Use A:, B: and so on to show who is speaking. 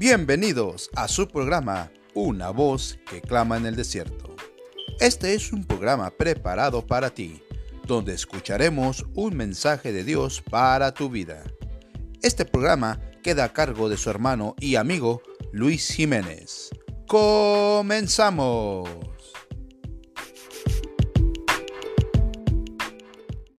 A: Bienvenidos a su programa Una voz que clama en el desierto. Este es un programa preparado para ti, donde escucharemos un mensaje de Dios para tu vida. Este programa queda a cargo de su hermano y amigo Luis Jiménez. ¡Comenzamos!